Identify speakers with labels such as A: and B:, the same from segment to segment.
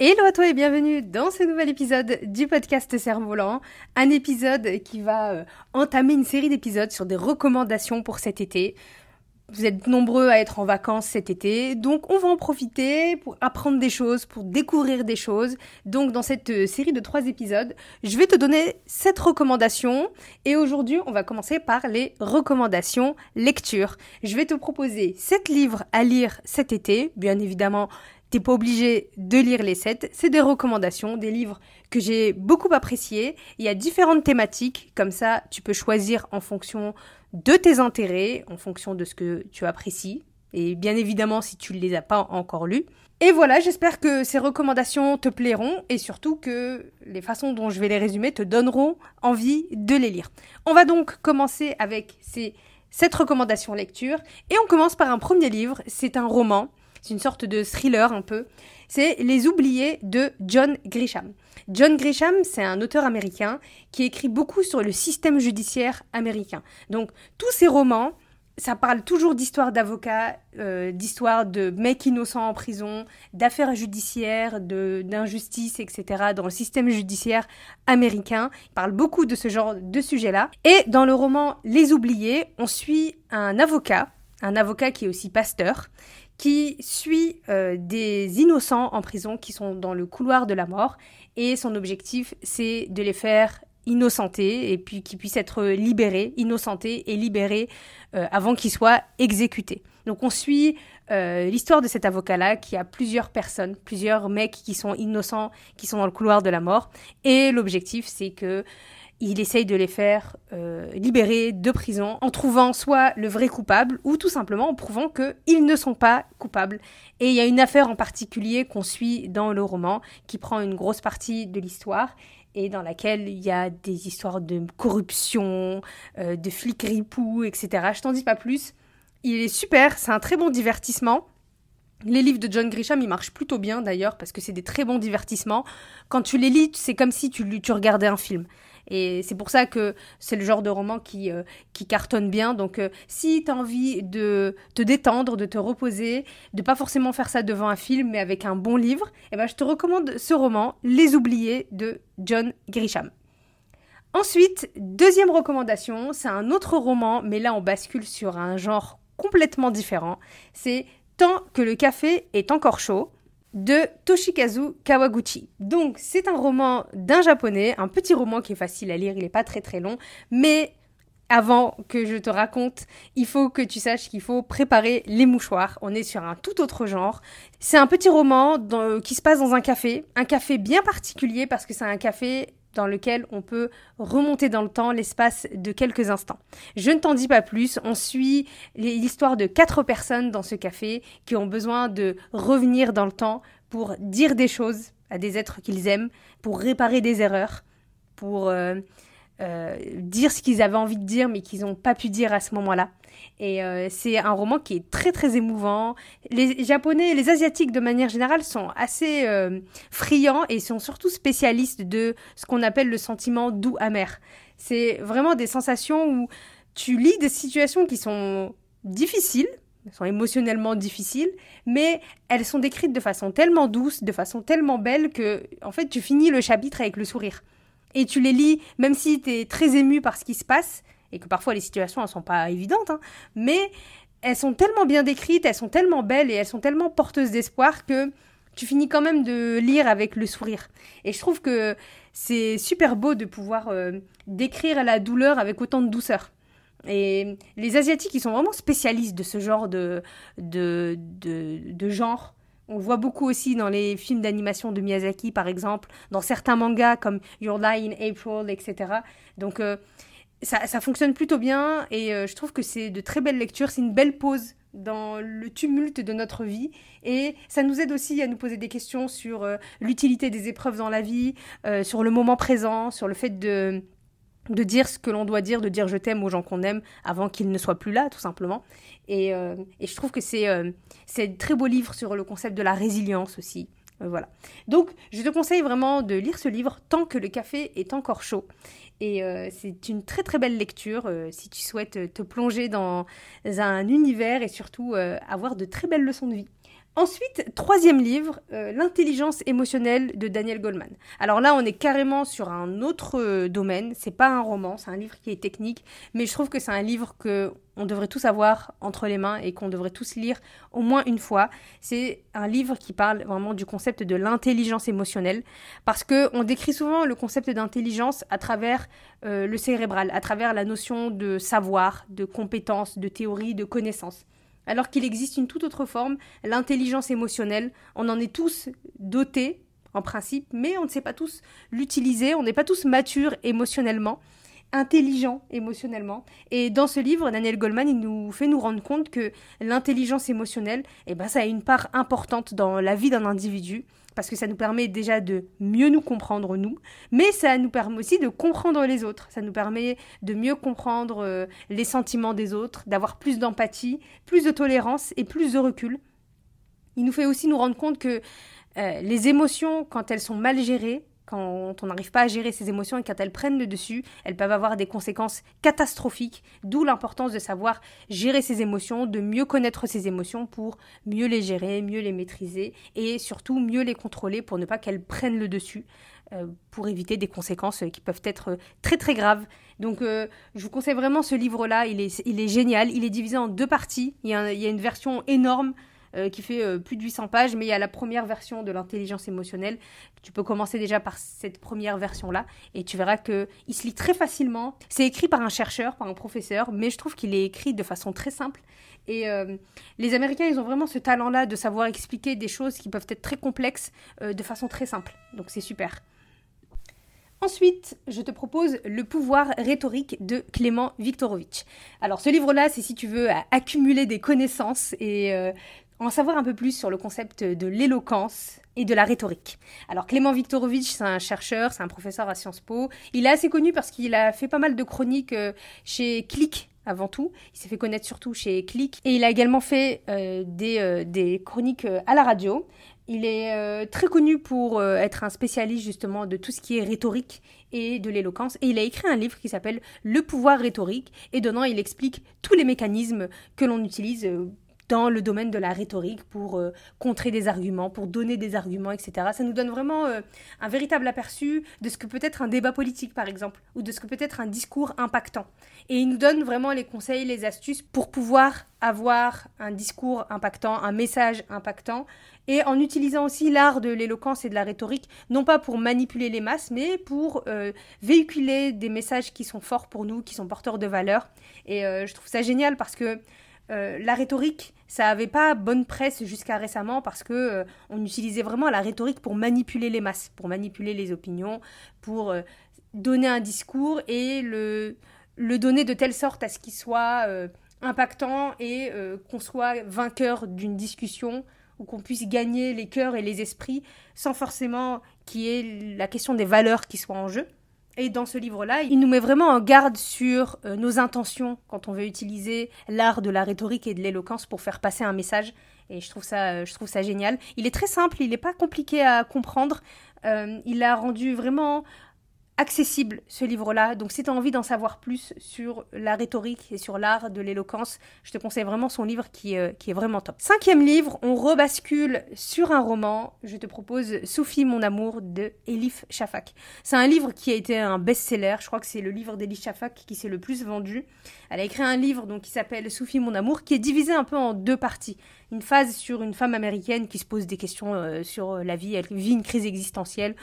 A: Hello à toi et bienvenue dans ce nouvel épisode du podcast Cerf-Volant. Un épisode qui va euh, entamer une série d'épisodes sur des recommandations pour cet été. Vous êtes nombreux à être en vacances cet été, donc on va en profiter pour apprendre des choses, pour découvrir des choses. Donc dans cette euh, série de trois épisodes, je vais te donner sept recommandations et aujourd'hui on va commencer par les recommandations lecture. Je vais te proposer sept livres à lire cet été, bien évidemment T'es pas obligé de lire les sept. C'est des recommandations, des livres que j'ai beaucoup appréciés. Il y a différentes thématiques. Comme ça, tu peux choisir en fonction de tes intérêts, en fonction de ce que tu apprécies. Et bien évidemment, si tu ne les as pas encore lus. Et voilà, j'espère que ces recommandations te plairont et surtout que les façons dont je vais les résumer te donneront envie de les lire. On va donc commencer avec ces sept recommandations lecture et on commence par un premier livre. C'est un roman c'est une sorte de thriller un peu. C'est Les Oubliés de John Grisham. John Grisham, c'est un auteur américain qui écrit beaucoup sur le système judiciaire américain. Donc tous ses romans, ça parle toujours d'histoires d'avocats, euh, d'histoires de mecs innocents en prison, d'affaires judiciaires, d'injustices, etc. dans le système judiciaire américain. Il parle beaucoup de ce genre de sujets-là. Et dans le roman Les Oubliés, on suit un avocat, un avocat qui est aussi pasteur, qui suit euh, des innocents en prison qui sont dans le couloir de la mort et son objectif c'est de les faire innocenter et puis qu'ils puissent être libérés, innocentés et libérés euh, avant qu'ils soient exécutés. Donc on suit euh, l'histoire de cet avocat-là qui a plusieurs personnes, plusieurs mecs qui sont innocents, qui sont dans le couloir de la mort et l'objectif c'est que il essaye de les faire euh, libérer de prison en trouvant soit le vrai coupable ou tout simplement en prouvant qu'ils ne sont pas coupables. Et il y a une affaire en particulier qu'on suit dans le roman qui prend une grosse partie de l'histoire et dans laquelle il y a des histoires de corruption, euh, de flics ripoux, etc. Je t'en dis pas plus. Il est super, c'est un très bon divertissement. Les livres de John Grisham, ils marchent plutôt bien d'ailleurs parce que c'est des très bons divertissements. Quand tu les lis, c'est comme si tu, tu regardais un film. Et c'est pour ça que c'est le genre de roman qui, euh, cartonne bien. Donc euh, si tu as envie de te détendre, de te reposer, de pas forcément faire ça devant un film, mais avec un bon livre, eh ben, je te recommande ce roman, Les Oubliés de John Grisham. Ensuite, deuxième recommandation, c'est un autre roman, mais là on bascule sur un genre complètement différent. C'est Tant que le café est encore chaud de Toshikazu Kawaguchi. Donc c'est un roman d'un japonais, un petit roman qui est facile à lire, il n'est pas très très long, mais avant que je te raconte, il faut que tu saches qu'il faut préparer les mouchoirs. On est sur un tout autre genre. C'est un petit roman qui se passe dans un café, un café bien particulier parce que c'est un café dans lequel on peut remonter dans le temps l'espace de quelques instants. Je ne t'en dis pas plus, on suit l'histoire de quatre personnes dans ce café qui ont besoin de revenir dans le temps pour dire des choses à des êtres qu'ils aiment, pour réparer des erreurs, pour euh, euh, dire ce qu'ils avaient envie de dire mais qu'ils n'ont pas pu dire à ce moment-là. Et euh, c'est un roman qui est très très émouvant. Les Japonais, les Asiatiques de manière générale sont assez euh, friands et sont surtout spécialistes de ce qu'on appelle le sentiment doux amer. C'est vraiment des sensations où tu lis des situations qui sont difficiles, sont émotionnellement difficiles, mais elles sont décrites de façon tellement douce, de façon tellement belle que en fait tu finis le chapitre avec le sourire et tu les lis, même si tu es très ému par ce qui se passe, et que parfois les situations ne sont pas évidentes, hein, mais elles sont tellement bien décrites, elles sont tellement belles et elles sont tellement porteuses d'espoir que tu finis quand même de lire avec le sourire. Et je trouve que c'est super beau de pouvoir euh, décrire la douleur avec autant de douceur. Et les Asiatiques, ils sont vraiment spécialistes de ce genre de, de, de genre on le voit beaucoup aussi dans les films d'animation de Miyazaki, par exemple, dans certains mangas comme Your Lie in April, etc. Donc euh, ça, fonctionne plutôt bien et euh, je trouve que c'est de très belles lectures. C'est une belle pause dans le tumulte de notre vie et ça nous aide aussi à nous poser des questions sur euh, l'utilité des épreuves dans la vie, sur le moment présent, sur le fait de de dire ce que l'on doit dire, de dire je t'aime aux gens qu'on aime avant qu'ils ne soient plus là, tout simplement. Et, euh, je trouve que c'est euh, un très beau livre sur le concept de la résilience aussi. Euh, voilà. Donc, je te conseille vraiment de lire ce livre tant que le café est encore chaud. Et c'est une très très belle lecture si tu souhaites te plonger dans un univers et surtout avoir de très belles leçons de vie. Ensuite, troisième livre, euh, L'intelligence émotionnelle de Daniel Goldman. Alors là, on est carrément sur un autre euh, domaine. C'est pas un roman, c'est un livre qui est technique, mais je trouve que c'est un livre que on devrait tous avoir entre les mains et qu'on devrait tous lire au moins une fois. C'est un livre qui parle vraiment du concept de l'intelligence émotionnelle, parce que on décrit souvent le concept d'intelligence à travers euh, le cérébral, à travers la notion de savoir, de compétence, de théorie, de connaissance alors qu'il existe une toute autre forme, l'intelligence émotionnelle. On en est tous dotés, en principe, mais on ne sait pas tous l'utiliser, on n'est pas tous matures émotionnellement intelligents émotionnellement. Et dans ce livre, Daniel Goldman, il nous fait nous rendre compte que l'intelligence émotionnelle, eh ben, ça a une part importante dans la vie d'un individu parce que ça nous permet déjà de mieux nous comprendre nous, mais ça nous permet aussi de comprendre les autres. Ça nous permet de mieux comprendre euh, les sentiments des autres, d'avoir plus d'empathie, plus de tolérance et plus de recul. Il nous fait aussi nous rendre compte que euh, les émotions, quand elles sont mal gérées, quand on n'arrive pas à gérer ses émotions et quand elles prennent le dessus, elles peuvent avoir des conséquences catastrophiques, d'où l'importance de savoir gérer ses émotions, de mieux connaître ses émotions pour mieux les gérer, mieux les maîtriser et surtout mieux les contrôler pour ne pas qu'elles prennent le dessus, euh, pour éviter des conséquences qui peuvent être très très graves. Donc euh, je vous conseille vraiment ce livre-là, il est, il est génial, il est divisé en deux parties, il y a une version énorme euh, qui fait euh, plus de 800 pages, mais il y a la première version de l'intelligence émotionnelle. Tu peux commencer déjà par cette première version-là, et tu verras qu'il se lit très facilement. C'est écrit par un chercheur, par un professeur, mais je trouve qu'il est écrit de façon très simple. Et euh, les Américains, ils ont vraiment ce talent-là de savoir expliquer des choses qui peuvent être très complexes de façon très simple. Donc c'est super. Ensuite, je te propose Le pouvoir rhétorique de Clément Viktorovitch. Alors ce livre-là, c'est si tu veux accumuler des connaissances et en savoir un peu plus sur le concept de l'éloquence et de la rhétorique. Alors Clément Viktorovitch, c'est un chercheur, c'est un professeur à Sciences Po. Il est assez connu parce qu'il a fait pas mal de chroniques euh, chez Click avant tout. Il s'est fait connaître surtout chez Click. Et il a également fait euh, des, euh, des, chroniques à la radio. Il est très connu pour être un spécialiste justement de tout ce qui est rhétorique et de l'éloquence. Et il a écrit un livre qui s'appelle Le pouvoir rhétorique. Et dedans, il explique tous les mécanismes que l'on utilise dans le domaine de la rhétorique pour euh, contrer des arguments, pour donner des arguments, etc. Ça nous donne vraiment euh, un véritable aperçu de ce que peut être un débat politique, par exemple, ou de ce que peut être un discours impactant. Et il nous donne vraiment les conseils, les astuces pour pouvoir avoir un discours impactant, un message impactant, et en utilisant aussi l'art de l'éloquence et de la rhétorique, non pas pour manipuler les masses, mais pour euh, véhiculer des messages qui sont forts pour nous, qui sont porteurs de valeur. Et je trouve ça génial parce que euh, la rhétorique, ça n'avait pas bonne presse jusqu'à récemment parce que euh, on utilisait vraiment la rhétorique pour manipuler les masses, pour manipuler les opinions, pour euh, donner un discours et le, le donner de telle sorte à ce qu'il soit impactant et qu'on soit vainqueur d'une discussion ou qu'on puisse gagner les cœurs et les esprits sans forcément qu'il y ait la question des valeurs qui soient en jeu. Et dans ce livre-là, il nous met vraiment en garde sur euh, nos intentions quand on veut utiliser l'art de la rhétorique et de l'éloquence pour faire passer un message. Et je trouve ça, euh, je génial. Il est très simple, il n'est pas compliqué à comprendre. Euh, il a rendu vraiment accessible ce livre-là. Donc si tu as envie d'en savoir plus sur la rhétorique et sur l'art de l'éloquence, je te conseille vraiment son livre qui, euh, qui est vraiment top. Cinquième livre, on rebascule sur un roman. Je te propose Sophie mon amour de Elif Shafak. C'est un livre qui a été un best-seller. Je crois que c'est le livre d'Elif Shafak qui s'est le plus vendu. Elle a écrit un livre donc qui s'appelle Sophie mon amour qui est divisé un peu en deux parties. Une phase sur une femme américaine qui se pose des questions euh, sur la vie, elle vit une crise existentielle,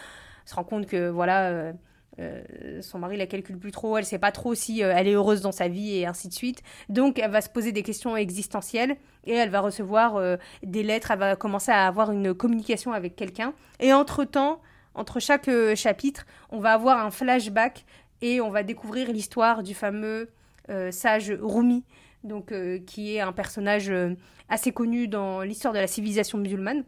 A: se rend compte que voilà euh, euh, son mari la calcule plus trop, elle sait pas trop si euh, elle est heureuse dans sa vie et ainsi de suite. Donc elle va se poser des questions existentielles et elle va recevoir euh, des lettres, elle va commencer à avoir une communication avec quelqu'un. Et entre-temps, entre chaque chapitre, on va avoir un flashback et on va découvrir l'histoire du fameux sage Rumi, donc qui est un personnage assez connu dans l'histoire de la civilisation musulmane.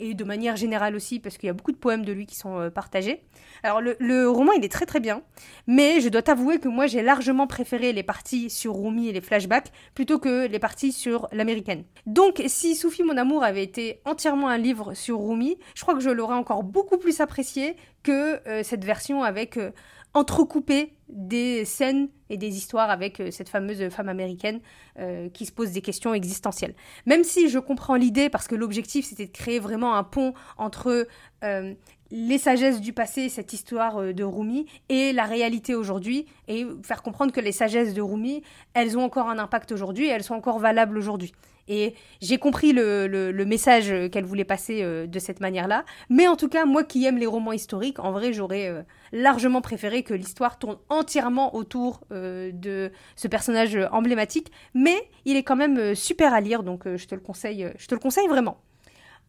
A: Et de manière générale aussi, parce qu'il y a beaucoup de poèmes de lui qui sont euh, partagés. Alors le, roman, il est très très bien, mais je dois t'avouer que moi j'ai largement préféré les parties sur Rumi et les flashbacks plutôt que les parties sur l'américaine. Donc si Soufi mon amour avait été entièrement un livre sur Rumi, je crois que je l'aurais encore beaucoup plus apprécié que euh, cette version avec euh, entrecoupé des scènes et des histoires avec euh, cette fameuse femme américaine euh, qui se pose des questions existentielles. Même si je comprends l'idée, parce que l'objectif c'était de créer vraiment un pont entre euh, les sagesses du passé, cette histoire de Rumi, et la réalité aujourd'hui, et faire comprendre que les sagesses de Rumi, elles ont encore un impact aujourd'hui, elles sont encore valables aujourd'hui. Et j'ai compris le, message qu'elle voulait passer euh, de cette manière-là. Mais en tout cas, moi qui aime les romans historiques, en vrai, j'aurais euh, largement préféré que l'histoire tourne entièrement autour euh, de ce personnage emblématique. Mais il est quand même super à lire, donc je te le conseille, je te le conseille vraiment.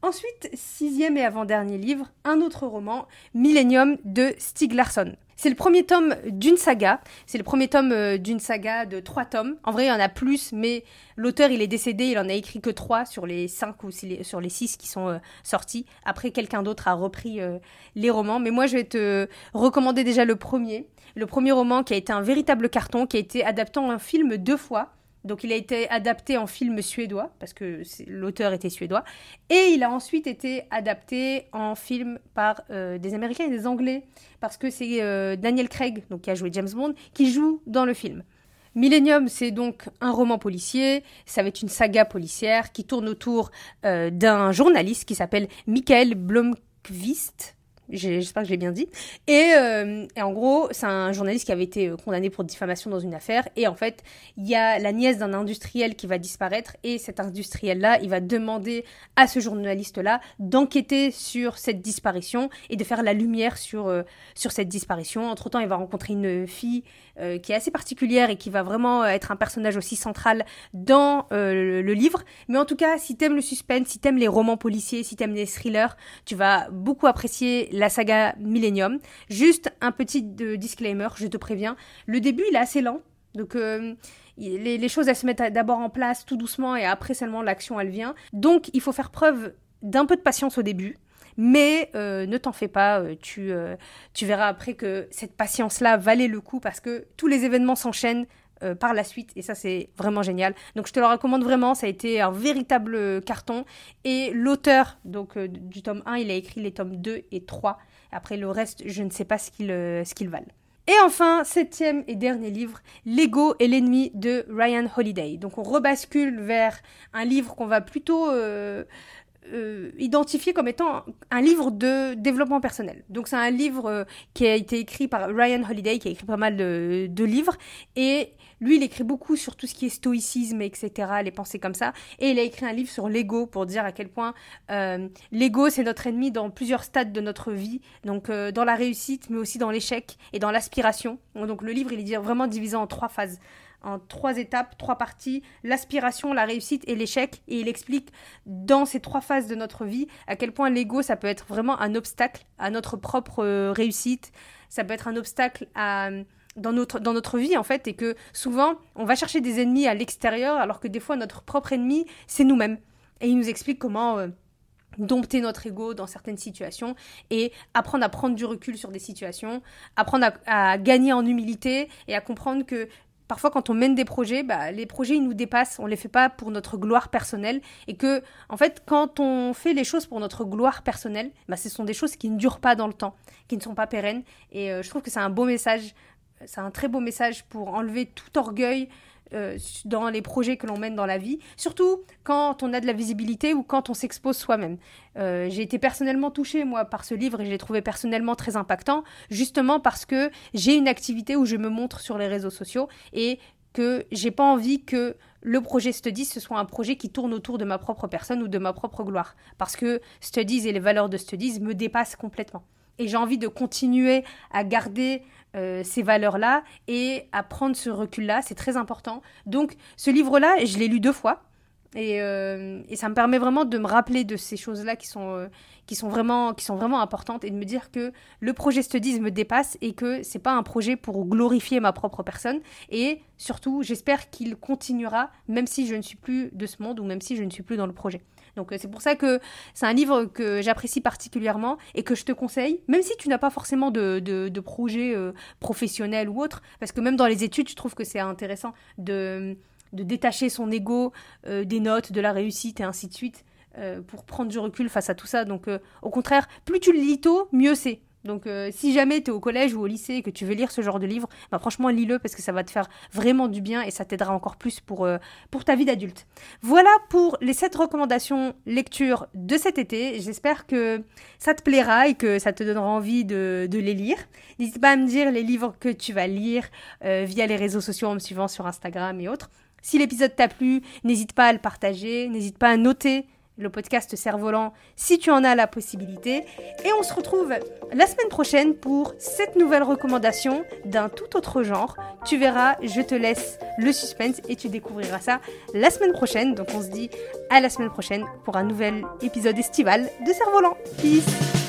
A: Ensuite, sixième et avant-dernier livre, un autre roman, Millennium de Stieg Larsson. C'est le premier tome d'une saga. C'est le premier tome euh, d'une saga de trois tomes. En vrai, il y en a plus, mais l'auteur, il est décédé. Il en a écrit que trois sur les cinq ou sur les six qui sont euh, sortis. Après, quelqu'un d'autre a repris euh, les romans. Mais moi, je vais te recommander déjà le premier. Le premier roman qui a été un véritable carton, qui a été adapté en film deux fois. Donc il a été adapté en film suédois, parce que l'auteur était suédois, et il a ensuite été adapté en film par euh, des Américains et des Anglais, parce que c'est euh, Daniel Craig, donc, qui a joué James Bond, qui joue dans le film. Millennium, c'est donc un roman policier, ça va être une saga policière qui tourne autour euh, d'un journaliste qui s'appelle Michael Blomqvist, J'espère que je l'ai bien dit. Euh, et, en gros, c'est un journaliste qui avait été euh, condamné pour diffamation dans une affaire. Et en fait, il y a la nièce d'un industriel qui va disparaître. Et cet industriel-là, il va demander à ce journaliste-là d'enquêter sur cette disparition et de faire la lumière sur, euh, sur cette disparition. Entre-temps, il va rencontrer une fille qui est assez particulière et qui va vraiment être un personnage aussi central dans le, le, livre. Mais en tout cas, si t'aimes le suspense, si t'aimes les romans policiers, si t'aimes les thrillers, tu vas beaucoup apprécier la saga Millennium. Juste un petit disclaimer, je te préviens. Le début, il est assez lent. Donc, euh, les, choses, elles se mettent d'abord en place tout doucement et après seulement l'action, elle vient. Donc, il faut faire preuve d'un peu de patience au début. Mais euh, ne t'en fais pas, euh, tu, tu verras après que cette patience-là valait le coup parce que tous les événements s'enchaînent euh, par la suite et ça c'est vraiment génial. Donc je te le recommande vraiment, ça a été un véritable carton et l'auteur donc euh, du tome 1, il a écrit les tomes 2 et 3. Après le reste, je ne sais pas euh, ce qu'ils valent. Et enfin, septième et dernier livre, L'ego et l'ennemi de Ryan Holiday. Donc on rebascule vers un livre qu'on va plutôt identifier comme étant un livre de développement personnel. Donc c'est un livre qui a été écrit par Ryan Holiday, qui a écrit pas mal de, livres, et lui, il écrit beaucoup sur tout ce qui est stoïcisme, etc., les pensées comme ça. Et il a écrit un livre sur l'ego pour dire à quel point euh, l'ego, c'est notre ennemi dans plusieurs stades de notre vie. Donc, euh, dans la réussite, mais aussi dans l'échec et dans l'aspiration. Donc, le livre, il est vraiment divisé en trois phases en trois étapes, trois parties, l'aspiration, la réussite et l'échec. Et il explique dans ces trois phases de notre vie à quel point l'ego, ça peut être vraiment un obstacle à notre propre euh, réussite. Ça peut être un obstacle à dans notre, dans notre vie en fait et que souvent on va chercher des ennemis à l'extérieur alors que des fois notre propre ennemi c'est nous-mêmes et il nous explique comment euh, dompter notre ego dans certaines situations et apprendre à prendre du recul sur des situations, apprendre à, gagner en humilité et à comprendre que parfois quand on mène des projets, bah, les projets ils nous dépassent, on les fait pas pour notre gloire personnelle. Et que en fait quand on fait les choses pour notre gloire personnelle, bah, ce sont des choses qui ne durent pas dans le temps, qui ne sont pas pérennes. Et euh, je trouve que c'est un beau message. C'est un très beau message pour enlever tout orgueil euh, dans les projets que l'on mène dans la vie, surtout quand on a de la visibilité ou quand on s'expose soi-même. Euh, j'ai été personnellement touchée, moi, par ce livre et je l'ai trouvé personnellement très impactant, justement parce que j'ai une activité où je me montre sur les réseaux sociaux et que j'ai pas envie que le projet Studies ce soit un projet qui tourne autour de ma propre personne ou de ma propre gloire. Parce que Studies et les valeurs de Studies me dépassent complètement. Et j'ai envie de continuer à garder euh, ces valeurs-là et à prendre ce recul-là. C'est très important. Donc, ce livre-là, je l'ai lu deux fois. Et, euh, et, ça me permet vraiment de me rappeler de ces choses-là qui sont, euh, qui, vraiment, qui sont vraiment importantes et de me dire que le projet Studies me dépasse et que c'est pas un projet pour glorifier ma propre personne. Et surtout, j'espère qu'il continuera même si je ne suis plus de ce monde ou même si je ne suis plus dans le projet. Donc c'est pour ça que c'est un livre que j'apprécie particulièrement et que je te conseille, même si tu n'as pas forcément de, de, projet professionnel ou autre, parce que même dans les études, je trouve que c'est intéressant de, de détacher son ego des notes, de la réussite et ainsi de suite. pour prendre du recul face à tout ça. Donc, au contraire, plus tu le lis tôt, mieux c'est. Donc euh, si jamais tu es au collège ou au lycée et que tu veux lire ce genre de livre, bah, franchement lis-le parce que ça va te faire vraiment du bien et ça t'aidera encore plus pour, euh, pour ta vie d'adulte. Voilà pour les 7 recommandations lecture de cet été. J'espère que ça te plaira et que ça te donnera envie de, de les lire. N'hésite pas à me dire les livres que tu vas lire euh, via les réseaux sociaux en me suivant sur Instagram et autres. Si l'épisode t'a plu, n'hésite pas à le partager, n'hésite pas à noter le podcast Cerf-Volant si tu en as la possibilité. Et on se retrouve la semaine prochaine pour cette nouvelle recommandation d'un tout autre genre. Tu verras, je te laisse le suspense et tu découvriras ça la semaine prochaine. Donc on se dit à la semaine prochaine pour un nouvel épisode estival de Cerf-Volant. Peace